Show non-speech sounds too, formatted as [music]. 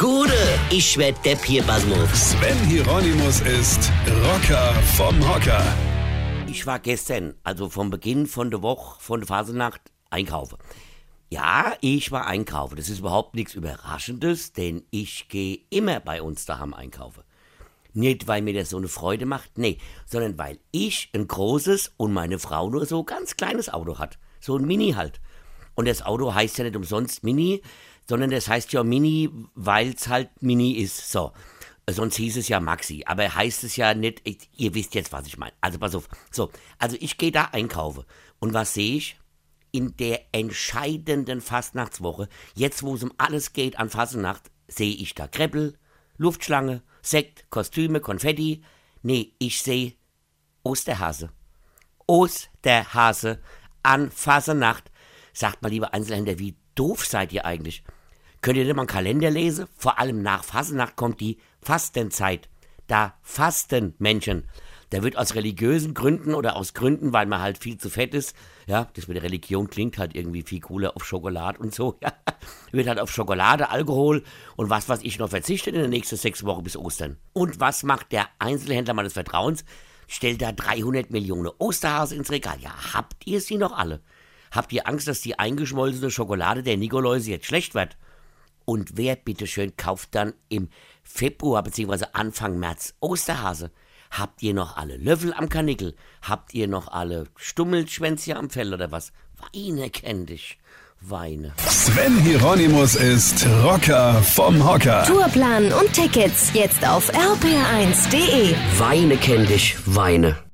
Gude, ich werd Depp hier, Basmus. Sven Hieronymus ist Rocker vom Hocker. Ich war gestern, also vom Beginn von der Woche, von der Phasenacht, einkaufen. Ja, ich war einkaufen. Das ist überhaupt nichts Überraschendes, denn ich gehe immer bei uns daheim einkaufen. Nicht, weil mir das so eine Freude macht, nee, sondern weil ich ein großes und meine Frau nur so ganz kleines Auto hat. So ein Mini halt. Und das Auto heißt ja nicht umsonst Mini, sondern das heißt ja Mini, weil es halt Mini ist. So. Sonst hieß es ja Maxi, aber heißt es ja nicht, ich, ihr wisst jetzt, was ich meine. Also pass auf. So, also ich gehe da einkaufen. Und was sehe ich? In der entscheidenden Fastnachtswoche, jetzt wo es um alles geht an Fastnacht, sehe ich da Kreppel, Luftschlange, Sekt, Kostüme, Konfetti. Nee, ich sehe Osterhase. Osterhase an Fasernacht. Sagt mal, lieber Einzelhändler, wie doof seid ihr eigentlich? Könnt ihr nicht mal einen Kalender lesen? Vor allem nach Fasernacht kommt die Fastenzeit. Da fasten Menschen. Da wird aus religiösen Gründen oder aus Gründen, weil man halt viel zu fett ist, ja, das mit der Religion klingt halt irgendwie viel cooler auf Schokolade und so, [laughs] ja, wird halt auf Schokolade, Alkohol und was, was ich noch verzichtet in den nächsten sechs Wochen bis Ostern. Und was macht der Einzelhändler meines Vertrauens? Stellt da 300 Millionen Osterhase ins Regal. Ja, habt ihr sie noch alle? Habt ihr Angst, dass die eingeschmolzene Schokolade der Nikoläuse jetzt schlecht wird? Und wer bitteschön kauft dann im Februar bzw. Anfang März Osterhase? Habt ihr noch alle Löffel am Karnickel? Habt ihr noch alle Stummelschwänzchen am Fell oder was? Weine kenn dich. Weine. Sven Hieronymus ist Rocker vom Hocker. Tourplan und Tickets jetzt auf rpr1.de. Weine kenn dich, Weine.